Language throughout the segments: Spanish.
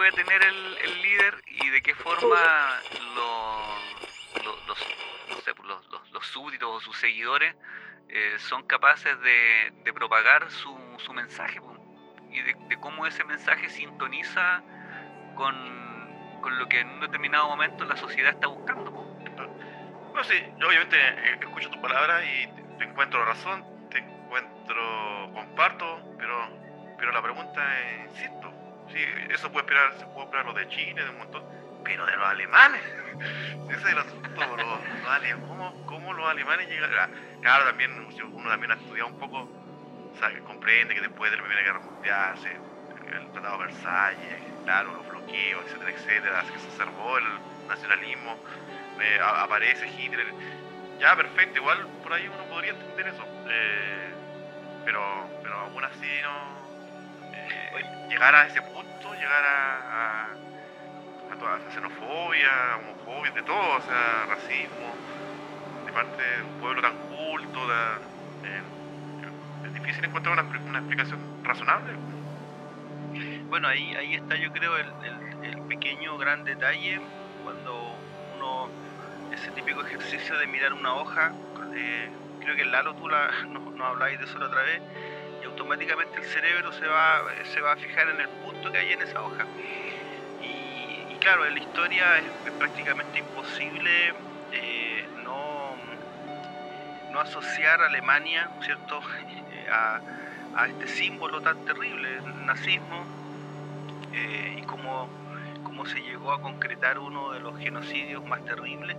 puede tener el, líder y de qué forma los, los, los, no los, súbditos o sus seguidores eh, son capaces de, propagar su, mensaje y de, cómo ese mensaje sintoniza con, con lo que en un determinado momento la sociedad está buscando. Bueno, sí, yo obviamente eh, escucho tus palabras y te, encuentro razón, te encuentro, comparto, pero, pero la pregunta insisto, sí, eso puede esperar, se puede esperar lo de Chile, de un montón, pero de los alemanes, ese es el asunto, los, ¿cómo, cómo los alemanes llegan? Ah, Claro, también, uno también ha estudiado un poco, que comprende que después de la Primera Guerra Mundial, se, el Tratado de Versalles, claro, los bloqueos, etcétera, etcétera, se observó el nacionalismo, eh, aparece Hitler. Ya, perfecto, igual por ahí uno podría entender eso. eh, pero, pero aún así no. Llegar a ese punto, llegar a, a, toda esa xenofobia, homofobia, de todo, o sea, racismo, de parte de un pueblo tan culto, de- es difícil encontrar una, una explicación razonable. Bueno, ahí, ahí está yo creo el, el- pequeño gran detalle cuando uno, ese típico ejercicio de mirar una hoja, eh, creo que Lalo tú la, nos, nos habláis de eso la otra vez, automáticamente el cerebro se va, se va a fijar en el punto que hay en esa hoja. Y, claro, en la historia es, es prácticamente imposible eh, no, no asociar a Alemania, ¿cierto?, a, este símbolo tan terrible, el nazismo, eh, y cómo, cómo se llegó a concretar uno de los genocidios más terribles.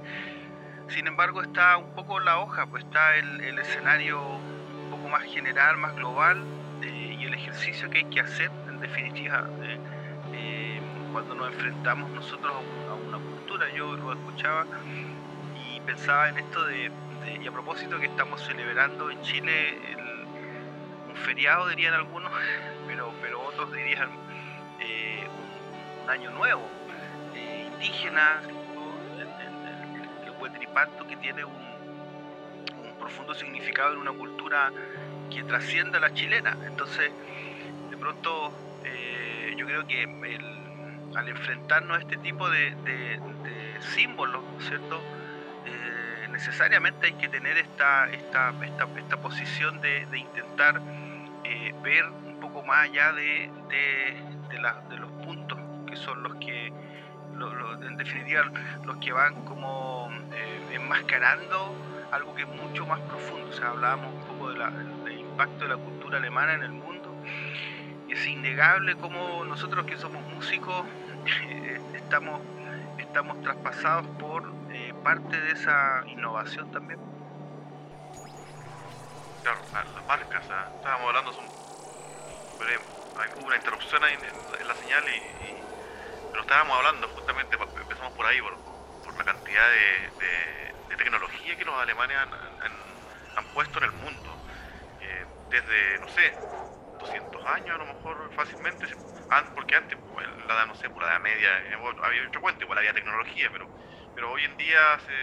Sin embargo, está un poco la hoja, pues está el, escenario un poco más general, más global, ejercicio que hay que hacer, en definitiva, cuando nos enfrentamos nosotros a, un- a una cultura. Yo lo escuchaba y pensaba en esto de, y a propósito que estamos celebrando en Chile un feriado, dirían algunos, pero, pero otros dirían eh, un, año nuevo, eh, indígena, el, el, el, el que tiene un, un profundo significado en una cultura que trasciende a la chilena. Entonces, de pronto, eh, yo creo que al enfrentarnos a este tipo de, de- de símbolos, ¿cierto? Eh, necesariamente hay que tener esta, esta, esta, posición de, intentar eh, ver un poco más allá de, de, los puntos que son los que, lo- en definitiva, los que van como enmascarando algo que es mucho más profundo. O sea, hablábamos un poco de la- impacto de la cultura alemana en el mundo. Es innegable como nosotros que somos músicos estamos, estamos traspasados por eh, parte de esa innovación también. Claro, la- las marcas, estábamos hablando, hubo una interrupción ahí en, la señal y, y- pero estábamos hablando justamente, empezamos por ahí, por, por la cantidad de, tecnología que los alemanes han puesto en el mundo. Desde, no sé, 200 años a lo mejor fácilmente, porque antes, pues, la no sé, por la edad media, eh, había otro cuento, igual había tecnología, pero, pero hoy en día, hace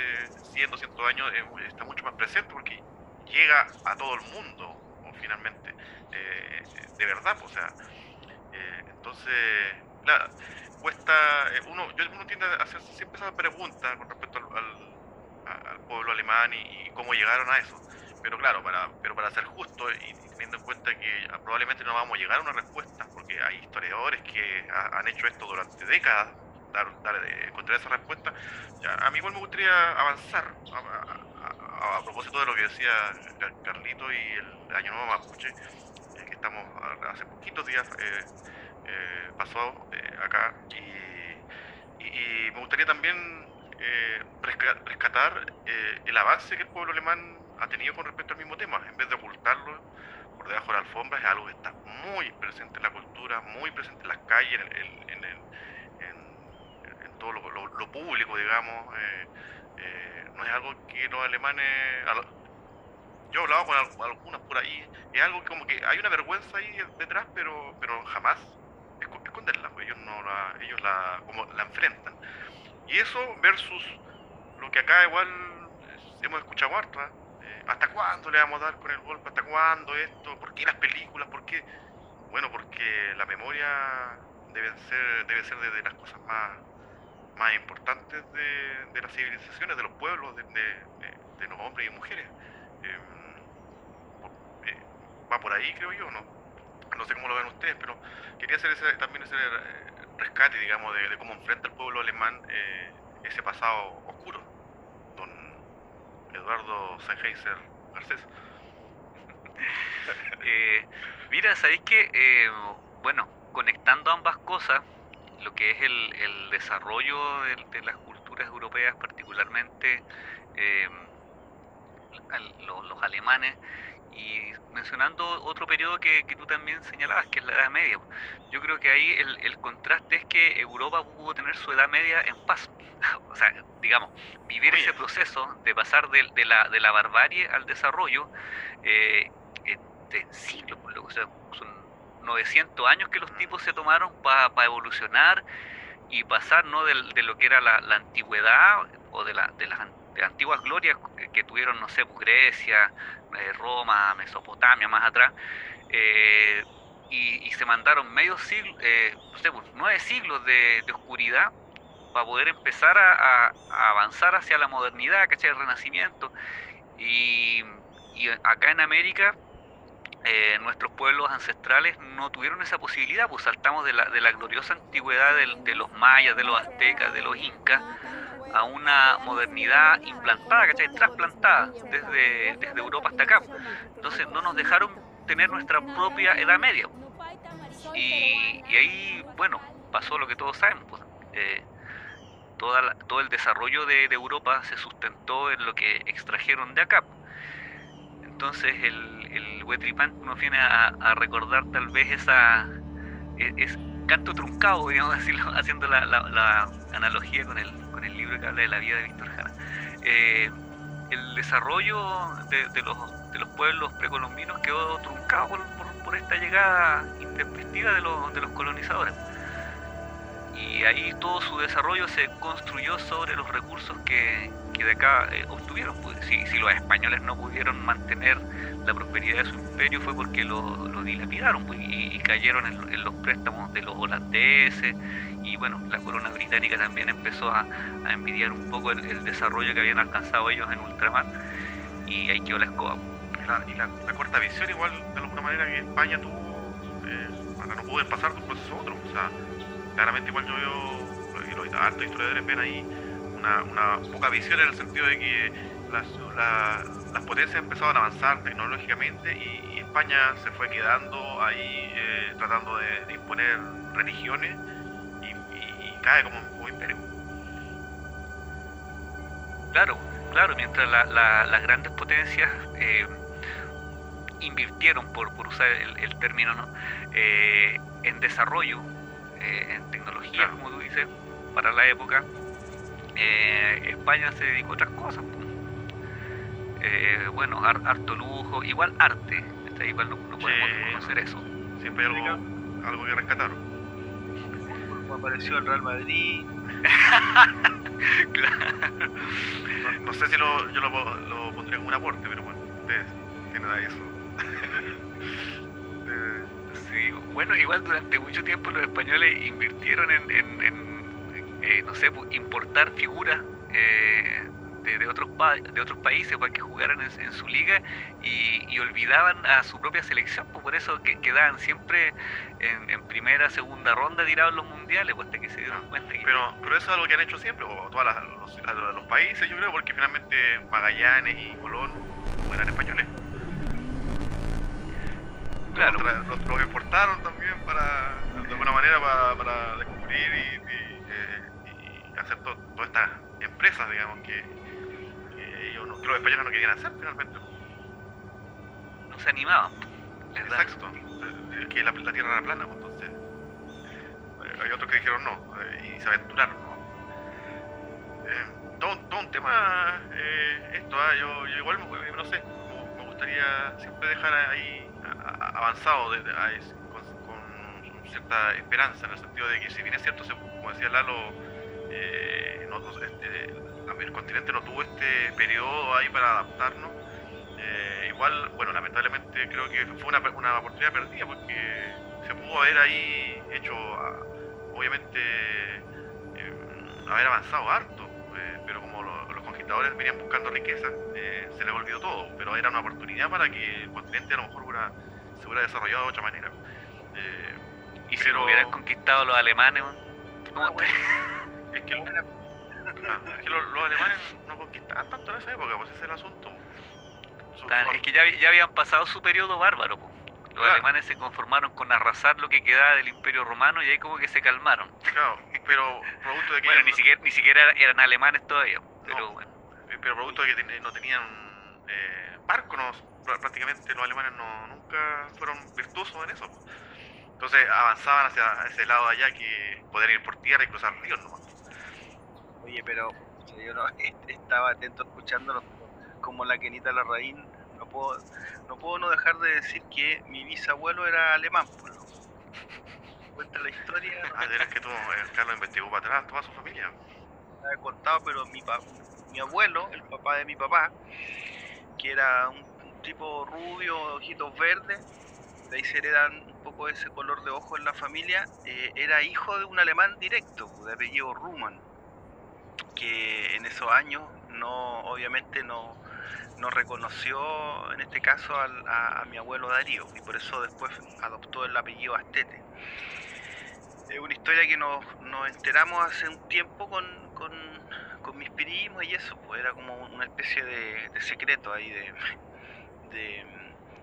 100, 200 años, eh, está mucho más presente porque llega a todo el mundo, finalmente, eh, de verdad, pues, o sea, entonces, claro, cuesta, uno, yo, uno tiende a hacer siempre esa pregunta con respecto al, al- al pueblo alemán y cómo llegaron a eso, pero claro, para, pero para ser justo y, teniendo en cuenta que probablemente no vamos a llegar a una respuesta, porque hay historiadores que ha- han hecho esto durante décadas, dar, dar, eh, encontrar esa respuesta, a mí igual me gustaría avanzar a, propósito de lo que decía Car- Carlito y el Año Nuevo Mapuche, eh, que estamos hace poquitos días eh, eh, pasó eh, acá, y, y- y me gustaría también resca- rescatar el avance que el pueblo alemán ha tenido con respecto al mismo tema, en vez de ocultarlo por debajo de la alfombra, es algo que está muy presente en la cultura, muy presente en las calles, en, el- en todo lo, lo- lo público, digamos. eh, eh, no es algo que los alemanes... yo he hablado con al- algunos por ahí, es algo como que hay una vergüenza ahí detrás, pero, pero jamás esco- esconderla, ellos no la, ellos la, como la enfrentan. Y eso versus lo que acá igual eh, hemos escuchado harto, ¿ah? ¿Hasta cuándo le vamos a dar con el golpe? ¿Hasta cuándo esto? ¿Por qué las películas? ¿Por qué? Bueno, porque la memoria deben ser, debe ser de, las cosas más, más importantes de, las civilizaciones, de los pueblos, de, los hombres y mujeres. Em, eh, va por ahí, creo yo, ¿no? No sé cómo lo ven ustedes, pero quería hacer ese, también ese rescate, digamos, de, cómo enfrenta el pueblo alemán eh, ese pasado oscuro. Eduardo Sennheiser Garcés. mira, ¿sabéis que, bueno, conectando ambas cosas, lo que es el, desarrollo de, las culturas europeas, particularmente eh, los, alemanes, y mencionando otro periodo que, tú también señalabas, que es la Edad Media. Yo creo que ahí el, contraste es que Europa pudo tener su Edad Media en paz. o sea, digamos, vivir ese proceso de pasar de, la, de la barbarie al desarrollo eh, en siglos, o sea, son 900 años que los tipos se tomaron para evolucionar y pasar ¿no? de, lo que era la, antigüedad o de, la, de las antiguas glorias que, tuvieron, no sé, pues, Grecia, eh, Roma, Mesopotamia, más atrás, eh, y, se mandaron medio siglo, eh, no sé, pues, nueve siglos de, oscuridad para poder empezar a, avanzar hacia la modernidad, ¿cachai? El renacimiento. Y, acá en América eh, nuestros pueblos ancestrales no tuvieron esa posibilidad, pues saltamos de la, gloriosa antigüedad de, los mayas, de los aztecas, de los incas, a una modernidad implantada, ¿cachai? Trasplantada desde, desde Europa hasta acá. Entonces no nos dejaron tener nuestra propia Edad Media. Y, ahí, bueno, pasó lo que todos sabemos. Pues, eh, todo el desarrollo de, Europa se sustentó en lo que extrajeron de acá. Entonces el, el nos viene a, recordar tal vez esa e, es, canto truncado, digamos decirlo, haciendo la, analogía con el, con el libro que habla de la vida de Víctor Jara. Eh, el desarrollo de, los, pueblos precolombinos quedó truncado por, por, esta llegada intempestiva de los colonizadores. Y ahí todo su desarrollo se construyó sobre los recursos que, que de acá eh, obtuvieron. Pues, si, si, los españoles no pudieron mantener la prosperidad de su imperio fue porque lo, dilapidaron pues, y, cayeron en, los préstamos de los holandeses y bueno, la corona británica también empezó a, envidiar un poco el, desarrollo que habían alcanzado ellos en ultramar y ahí quedó la escoba. y la, corta visión igual de alguna manera que España tuvo, eh, no pudo pasar de un proceso otro, claramente igual yo veo, y los altos historiadores ven ahí una, poca visión en el sentido de que las, potencias empezaron a avanzar tecnológicamente y, España se fue quedando ahí eh, tratando de, imponer religiones y, cae como, un imperio. Claro, claro, mientras las grandes potencias eh, invirtieron, por, por usar el, término, ¿no? Eh, en desarrollo, en tecnología, como tú dices, para la época, eh, España se dedicó a otras cosas. Eh, bueno, harto lujo, igual arte, igual no, no podemos conocer eso. Siempre hay algo, algo que rescatar. apareció el Real Madrid. no, sé si lo, yo lo, lo, pondría como un aporte, pero bueno, ustedes tienen ahí eso. bueno, igual durante mucho tiempo los españoles invirtieron en, en eh, no sé, pues, importar figuras eh, de, otros de otros países para que jugaran en, su liga y, olvidaban a su propia selección, pues por eso que, quedaban siempre en, primera, segunda ronda tirados los mundiales, pues hasta que se dieron cuenta. Pero, pero eso es algo que han hecho siempre, o todos los, los, países, yo creo, porque finalmente Magallanes y Colón eran españoles. Claro. Los, los, exportaron también para, de alguna manera, para, para descubrir y hacer todas estas empresas, digamos, que, ellos los españoles no querían hacer finalmente. No se animaban. Exacto, es que la, tierra era plana, pues, entonces eh, hay otros que dijeron no eh, y se aventuraron. Eh, todo, todo, un tema esto, ah, yo, yo, igual no sé, me gustaría siempre dejar ahí avanzado con, con, cierta esperanza en el sentido de que si bien es cierto, como decía Lalo, eh, este, el continente no tuvo este periodo ahí para adaptarnos. Eh, igual, bueno, lamentablemente creo que fue una, una, oportunidad perdida porque se pudo haber ahí hecho obviamente eh, haber avanzado harto, eh, pero como los conquistadores venían buscando riqueza, se les olvidó todo, pero era una oportunidad para que el continente a lo mejor se hubiera desarrollado de otra manera. y si lo hubieran conquistado los alemanes, ah, es que, los, alemanes no conquistaban tanto en esa época, pues ese es el asunto. es que ya, ya habían pasado su periodo bárbaro. Los alemanes se conformaron con arrasar lo que quedaba del imperio romano y ahí como que se calmaron. Claro, pero producto de que... bueno, ni siquiera, ni siquiera eran alemanes todavía, pero bueno. Eh, pero producto de que no tenían eh, barcos, prácticamente los alemanes no, nunca fueron virtuosos en eso. Entonces avanzaban hacia ese lado de allá que poder ir por tierra y cruzar ríos nomás. Oye, pero yo no estaba atento escuchándolo como la Kenita Larraín no puedo, no puedo no dejar de decir que mi bisabuelo era alemán. Pues, Cuenta la historia. Ah, es que tú, eh, Carlos investigó para atrás toda su familia. La he contado, pero mi, mi abuelo, el papá de mi papá, que era un, tipo rubio, ojitos verdes, de ahí se heredan un poco ese color de ojo en la familia, eh, era hijo de un alemán directo, de apellido Ruman, que en esos años no, obviamente no, no reconoció en este caso a, mi abuelo Darío y por eso después adoptó el apellido Astete. Es una historia que nos, enteramos hace un tiempo con, mis primos y eso, pues era como una especie de, secreto ahí de,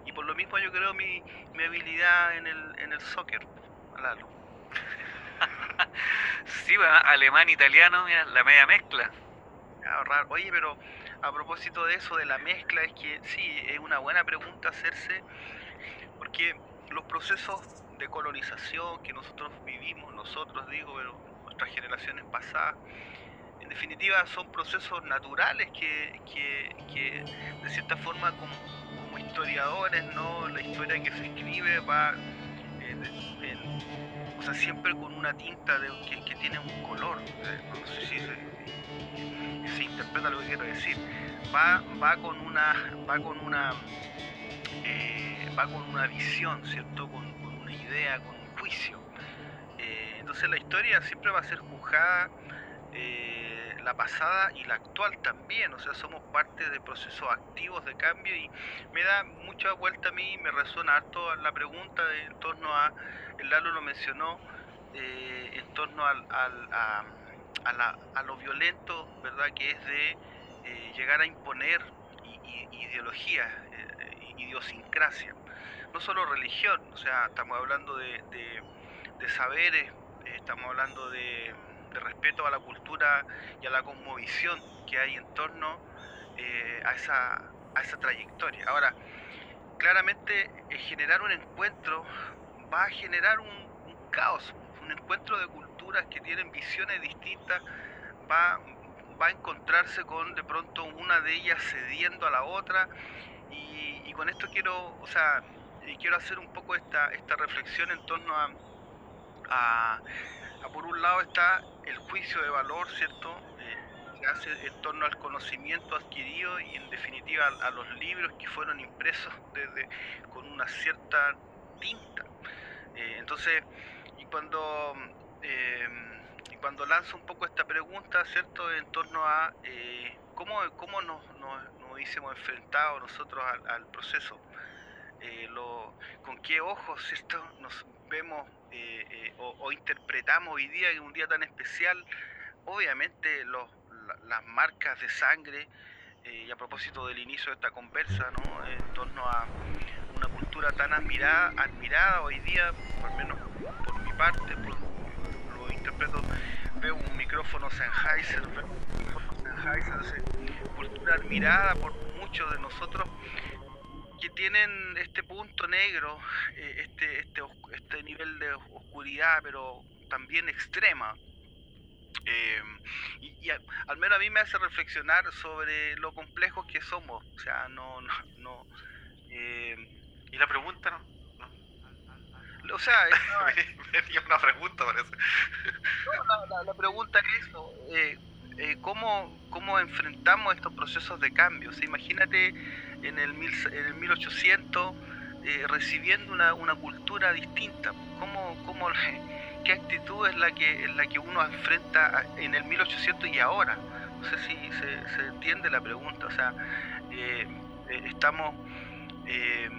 y por lo mismo yo creo mi, mi habilidad en el, en el soccer, Lalo. sí, alemán, italiano, la media mezcla. Oye, pero a propósito de eso, de la mezcla, es que sí, es una buena pregunta hacerse, porque los procesos de colonización que nosotros vivimos, nosotros digo, pero nuestras generaciones pasadas, en definitiva son procesos naturales que, que, de cierta forma como, historiadores, ¿no? la historia que se escribe va o sea, siempre con una tinta de, que, tiene un color, no sé si se, se interpreta lo que quiero decir. Va, va con una, va con una, eh, va con una visión, ¿cierto? Con, una idea, con un juicio. Eh, entonces la historia siempre va a ser juzgada, eh, la pasada y la actual también, o sea, somos parte de procesos activos de cambio y me da mucha vuelta a mí, me resuena harto la pregunta en torno a, el Lalo lo mencionó, en torno al, a, a, lo violento, ¿verdad? Que es de eh, llegar a imponer ideología, eh, idiosincrasia. No solo religión, o sea, estamos hablando de, saberes, eh, estamos hablando de, respeto a la cultura y a la cosmovisión que hay en torno a, esa, a esa trayectoria. Ahora, claramente generar un encuentro va a generar un, caos, un encuentro de cultura que tienen visiones distintas, va, va a encontrarse con de pronto una de ellas cediendo a la otra y, con esto quiero, o sea, quiero hacer un poco esta, esta reflexión en torno a, por un lado está el juicio de valor, ¿cierto? Eh, que hace en torno al conocimiento adquirido y en definitiva a, los libros que fueron impresos desde con una cierta tinta. Eh, entonces, y cuando y cuando lanzo un poco esta pregunta, ¿cierto?, en torno a eh, cómo, cómo nos, nos, nos, hubiésemos enfrentado nosotros al, proceso, eh, con qué ojos, ¿cierto?, nos vemos eh, o, interpretamos hoy día, en un día tan especial, obviamente los, las marcas de sangre, y a propósito del inicio de esta conversa, ¿no? en torno a una cultura tan admirada, admirada hoy día, por lo menos por mi parte, por, interpreto, veo un micrófono Sennheiser, un micrófono Sennheiser, cultura admirada por muchos de nosotros que tienen este punto negro, eh, este, este, este nivel de oscuridad, pero también extrema. Eh, y, al menos a mí me hace reflexionar sobre lo complejos que somos. O sea, no, no, no eh, y la pregunta, ¿no? O sea, me, una pregunta, parece. No, la, pregunta es eso, eh, eh, ¿cómo, ¿cómo, enfrentamos estos procesos de cambio? O imagínate en el, mil, en el 1800 eh, recibiendo una, una, cultura distinta. ¿Cómo, cómo, qué actitud es la que, es la que uno enfrenta en el 1800 y ahora. No sé si se, entiende la pregunta. O sea, eh, eh, estamos eh,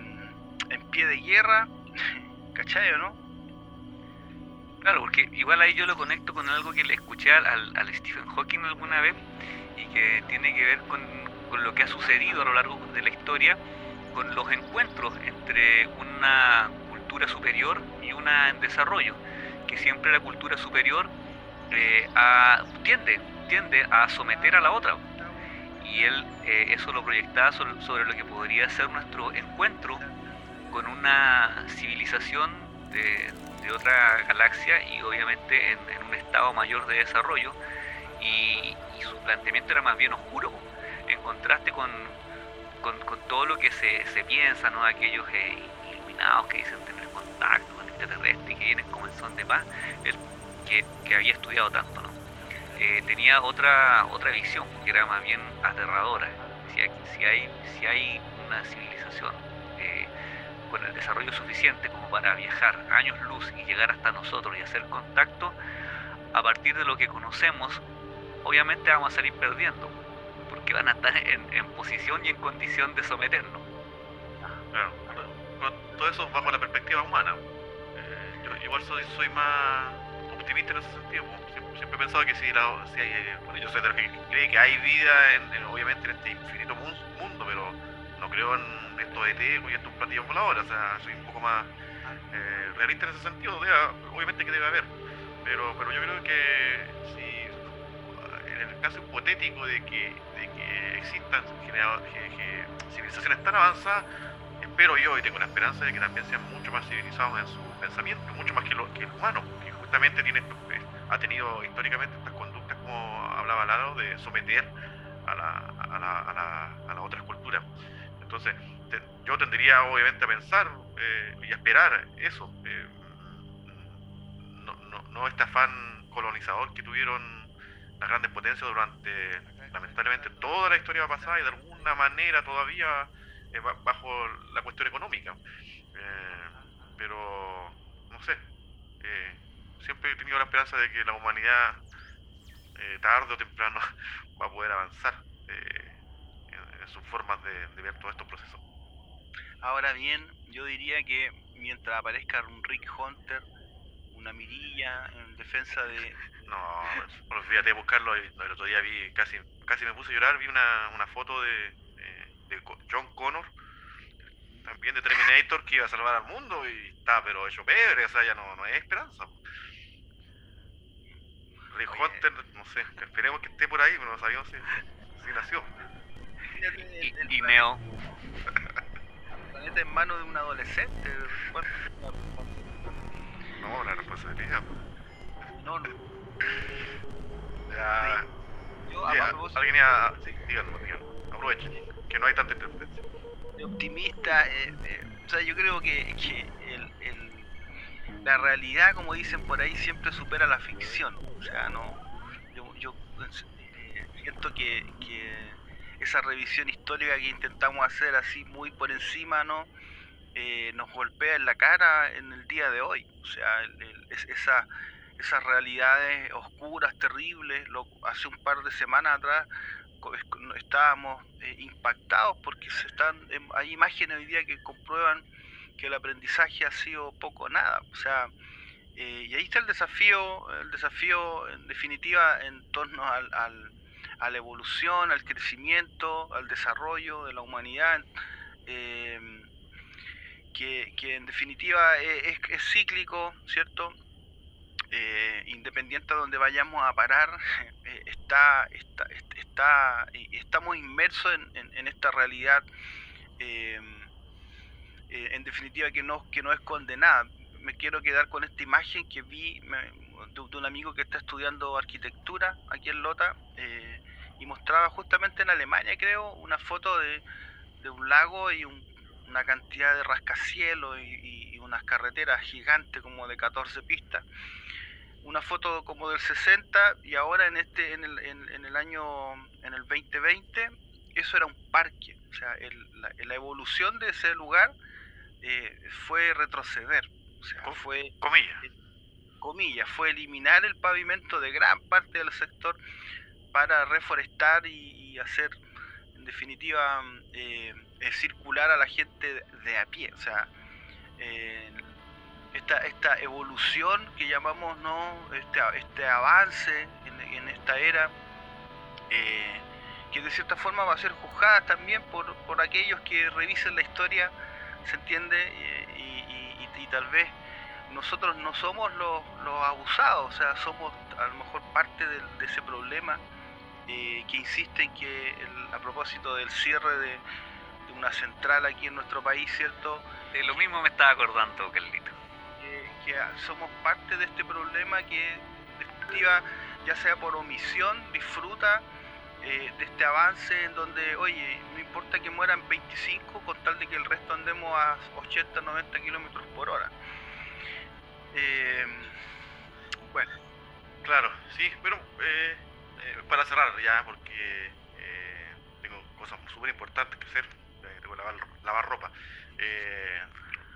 en pie de guerra, ¿cachai o no? Claro, porque igual ahí yo lo conecto con algo que le escuché al, al Stephen Hawking alguna vez y que tiene que ver con, con lo que ha sucedido a lo largo de la historia, con los encuentros entre una cultura superior y una en desarrollo, que siempre la cultura superior eh, tiende, tiende a someter a la otra. Y él eh, eso lo proyectaba sobre, lo que podría ser nuestro encuentro con una civilización de, otra galaxia y obviamente en, un estado mayor de desarrollo. Y, su planteamiento era más bien oscuro, en contraste con, con, todo lo que se, se piensa, ¿no? aquellos eh, iluminados que dicen tener contacto con extraterrestres y que vienen como en son de paz, el, que, que había estudiado tanto. ¿no? Eh, tenía otra, otra visión, que era más bien aterradora. Si hay, si hay, si hay una civilización con el desarrollo suficiente como para viajar años luz y llegar hasta nosotros y hacer contacto, a partir de lo que conocemos, obviamente vamos a salir perdiendo, porque van a estar en, en posición y en condición de someternos. Claro, todo eso bajo la perspectiva humana. Eh, yo igual soy, soy más optimista en ese sentido siempre he pensado que si, la, si hay, eh, bueno, yo soy de los que cree que hay vida, en, obviamente, en este infinito mundo, creo en estos ET y estos platillos voladores, o sea, soy un poco más eh, realista en ese sentido, obviamente que debe haber, pero, pero yo creo que si en el caso hipotético de que, de que existan civilizaciones tan avanzadas, espero yo y tengo la esperanza de que también sean mucho más civilizados en su pensamiento, mucho más que, lo, que el humano, que justamente tiene ha tenido históricamente estas conductas, como hablaba Lalo, de someter a, la, a, la, a, la, a las otras culturas. Entonces, yo tendría obviamente a pensar eh, y a esperar eso, eh, no, no, no, este afán colonizador que tuvieron las grandes potencias durante, lamentablemente, toda la historia pasada y de alguna manera todavía eh, bajo la cuestión económica. pero, no sé, siempre he tenido la esperanza de que la humanidad eh, tarde o temprano va a poder avanzar eh, en, sus formas de, ver todos estos procesos. Ahora bien, yo diría que mientras aparezca un Rick Hunter, una mirilla en defensa de... No, bueno, fíjate buscarlo, el otro día vi, casi casi me puse a llorar, vi una, una foto de, de John Connor, también de Terminator, que iba a salvar al mundo y está pero hecho pebre, o sea, ya no, no hay esperanza. Rick Hunter, no sé, esperemos que esté por ahí, pero no sabemos si, si nació. Y, Neo. planeta en manos de un adolescente. no, la responsabilidad. No, no. Ya. Yo, ya, alguien ya. Sí, díganlo, díganlo. Aprovechen, que no hay tanta interferencia. Optimista, eh, eh, o sea, yo creo que, que el, el la realidad, como dicen por ahí, siempre supera la ficción. O sea, no, yo, eh, siento que, esa revisión histórica que intentamos hacer así muy por encima, ¿no? Eh, nos golpea en la cara en el día de hoy. O sea, esa, esas realidades oscuras, terribles, lo, hace un par de semanas atrás estábamos eh, impactados porque se están em, hay imágenes hoy día que comprueban que el aprendizaje ha sido poco nada. O sea, eh, y ahí está el desafío, el desafío en definitiva en torno al, a la evolución, al crecimiento, al desarrollo de la humanidad, eh, que, en definitiva es, cíclico, ¿cierto? Eh, independiente de donde vayamos a parar, está, está, está, estamos inmersos en, esta realidad eh, en definitiva que no, que no esconde nada. Me quiero quedar con esta imagen que vi de, un amigo que está estudiando arquitectura aquí en Lota eh, y mostraba justamente en Alemania, creo, una foto de, un lago y una cantidad de rascacielos y, unas carreteras gigantes como de 14 pistas una foto como del 60 y ahora en este en el, en, el año en el 2020 eso era un parque o sea la, evolución de ese lugar eh, fue retroceder. O sea, fue. Comillas. Comillas, fue eliminar el pavimento de gran parte del sector para reforestar y, hacer, en definitiva, eh, circular a la gente de, a pie. O sea, esta, esta evolución que llamamos, ¿no? este, este avance en, esta era, eh, que de cierta forma va a ser juzgada también por, por aquellos que revisen la historia, ¿se entiende? y, tal vez nosotros no somos los, los, abusados, o sea, somos a lo mejor parte de, ese problema eh, que insiste en que a propósito del cierre de, una central aquí en nuestro país, ¿cierto? De lo mismo me estaba acordando, Carlito. que somos parte de este problema que, definitiva, ya sea por omisión, disfruta eh, de este avance en donde, oye, no importa que mueran 25 con tal de que el resto andemos a 80, 90 kilómetros por hora. Eh, bueno, claro, sí, pero eh, para cerrar ya, porque tengo cosas súper importantes que hacer, tengo que lavar, lavar ropa.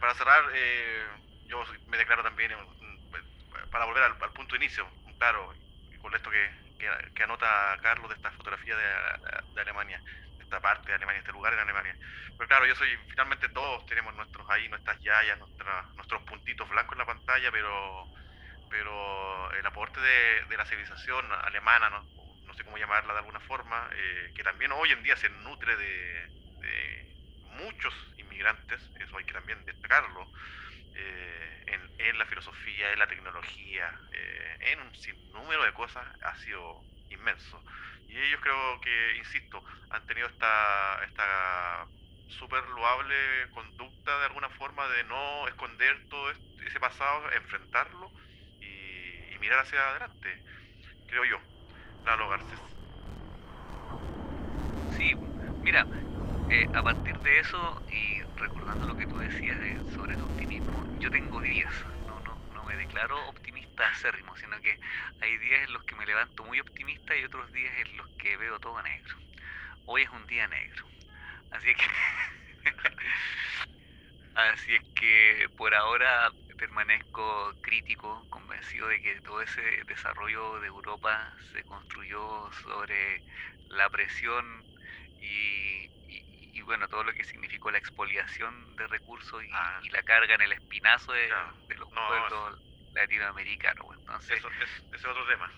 para cerrar, yo me declaro también, para volver al, punto de inicio, claro, con esto que, anota Carlos de esta fotografía de, Alemania, esta parte de Alemania, este lugar en Alemania. Pero claro, yo soy, finalmente todos tenemos nuestros ahí, nuestras yayas, nuestros puntitos blancos en la pantalla, pero, pero el aporte de, de la civilización alemana, ¿no? no sé cómo llamarla de alguna forma, eh, que también hoy en día se nutre de, de muchos inmigrantes, eso hay que también destacarlo. Eh, en, la filosofía, en la tecnología, eh, en un sinnúmero de cosas, ha sido inmenso. Y ellos creo que, insisto, han tenido esta, esta súper loable conducta de alguna forma de no esconder todo ese pasado, enfrentarlo y, mirar hacia adelante, creo yo. Lalo Garcés. Sí, mira, eh, a partir de eso y recordando lo que tú decías sobre el optimismo, yo tengo días, no, no, no me declaro optimista acérrimo, sino que hay días en los que me levanto muy optimista y otros días en los que veo todo negro. Hoy es un día negro. Así que Así es que por ahora permanezco crítico, convencido de que todo ese desarrollo de Europa se construyó sobre la presión y, y bueno, todo lo que significó la expoliación de recursos y, ah. la carga en el espinazo de, los pueblos latinoamericanos. Pues. Entonces, eso es, otro tema.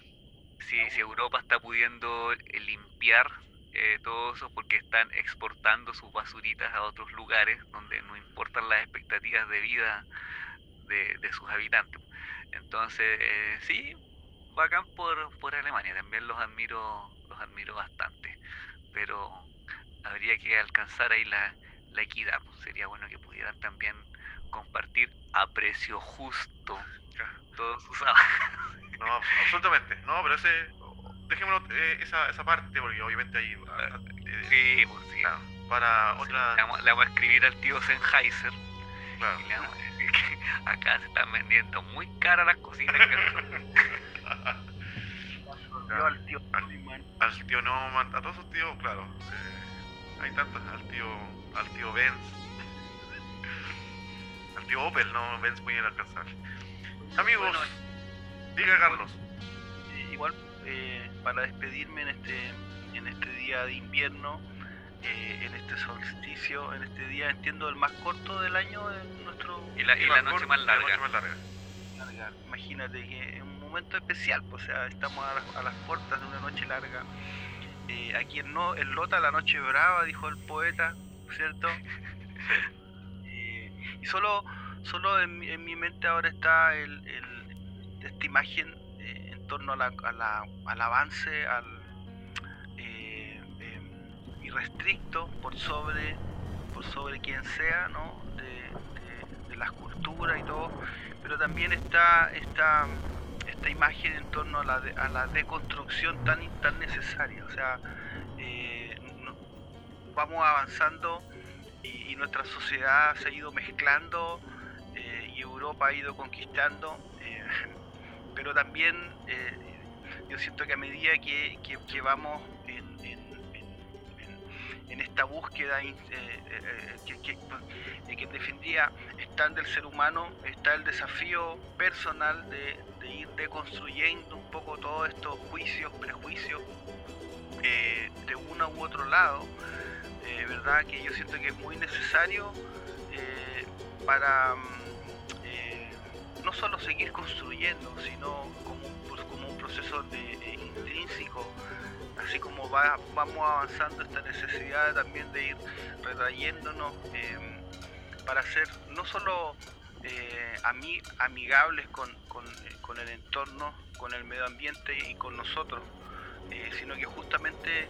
Si, si Europa está pudiendo limpiar eh, todo eso porque están exportando sus basuritas a otros lugares donde no importan las expectativas de vida de, sus habitantes. Entonces, eh, sí, bacán por, por Alemania, también los admiro, los admiro bastante, pero habría que alcanzar ahí la, equidad. Pues, sería bueno que pudieran también compartir a precio justo todos sus. No, absolutamente. No, pero ese. Dejémoslo eh, esa, esa parte, porque obviamente ahí. Eh, sí, pues sí. para otra. Le vamos, a escribir al tío Sennheiser. Claro. Y le vamos a decir que acá se están vendiendo muy caras las cositas que al tío al, al tío no a todos esos tíos claro eh, hay tantos, al tío, al tío Benz, al tío Opel, no, Benz muy inalcanzable. Amigos, diga Carlos. igual eh, para despedirme en este, en este día de invierno, eh, en este solsticio, en este día entiendo el más corto del año en nuestro y la, y la noche, más larga. La noche más larga. Imagínate que es un momento especial, pues, o sea, estamos a las, a las puertas de una noche larga eh, aquí en, no, en Lota la noche brava, dijo el poeta, ¿cierto? Eh, y solo, solo en, mi mente ahora está el, esta imagen eh, torno a la, al avance, al em, irrestricto por sobre, por sobre quien sea, ¿no? De, de, las culturas y todo, pero también está esta esta imagen en torno a la, a la deconstrucción tan, tan necesaria. O sea, eh, vamos avanzando y, nuestra sociedad se ha ido mezclando eh, y Europa ha ido conquistando, eh, pero también yo siento que a medida que, que, vamos en, en esta búsqueda eh, eh, que, que, que, en del ser humano, está el desafío personal de, ir deconstruyendo un poco todos estos juicios, prejuicios de uno u otro lado, ¿verdad? Que yo siento que es muy necesario para mm, no solo seguir construyendo, sino como, pues, un proceso de, intrínseco así como va, vamos avanzando esta necesidad también de ir retrayéndonos em, para ser no solo eh, amigables con, el entorno, con el medio ambiente y con nosotros, eh, sino que justamente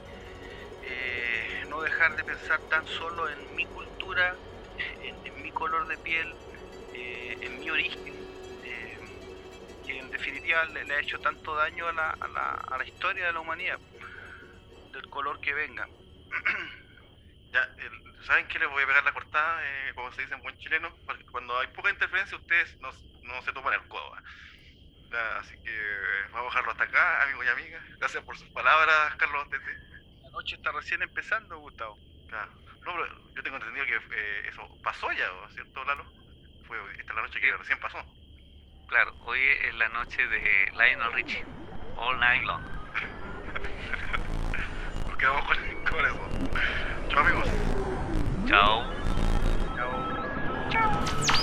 eh, no dejar de pensar tan solo en mi cultura, en, mi color de piel, en mi origen, que en definitiva le, ha hecho tanto daño a la, a la, a la historia de la humanidad del color que venga. ya, ¿saben qué les voy a pegar la cortada? Eh, como se dice en buen chileno, porque cuando hay poca interferencia ustedes no, no se toman el codo. así que vamos a dejarlo hasta acá, amigos y amigas. Gracias por sus palabras, Carlos. La noche está recién empezando, Gustavo. No, pero yo tengo entendido que eh, eso pasó ya, ¿cierto, Lalo? Fue esta la noche que recién pasó claro, hoy es la noche de Lionel Richie. All night long. Nos quedamos con, con eso. Chao, amigos. Chao. Chao. Chao.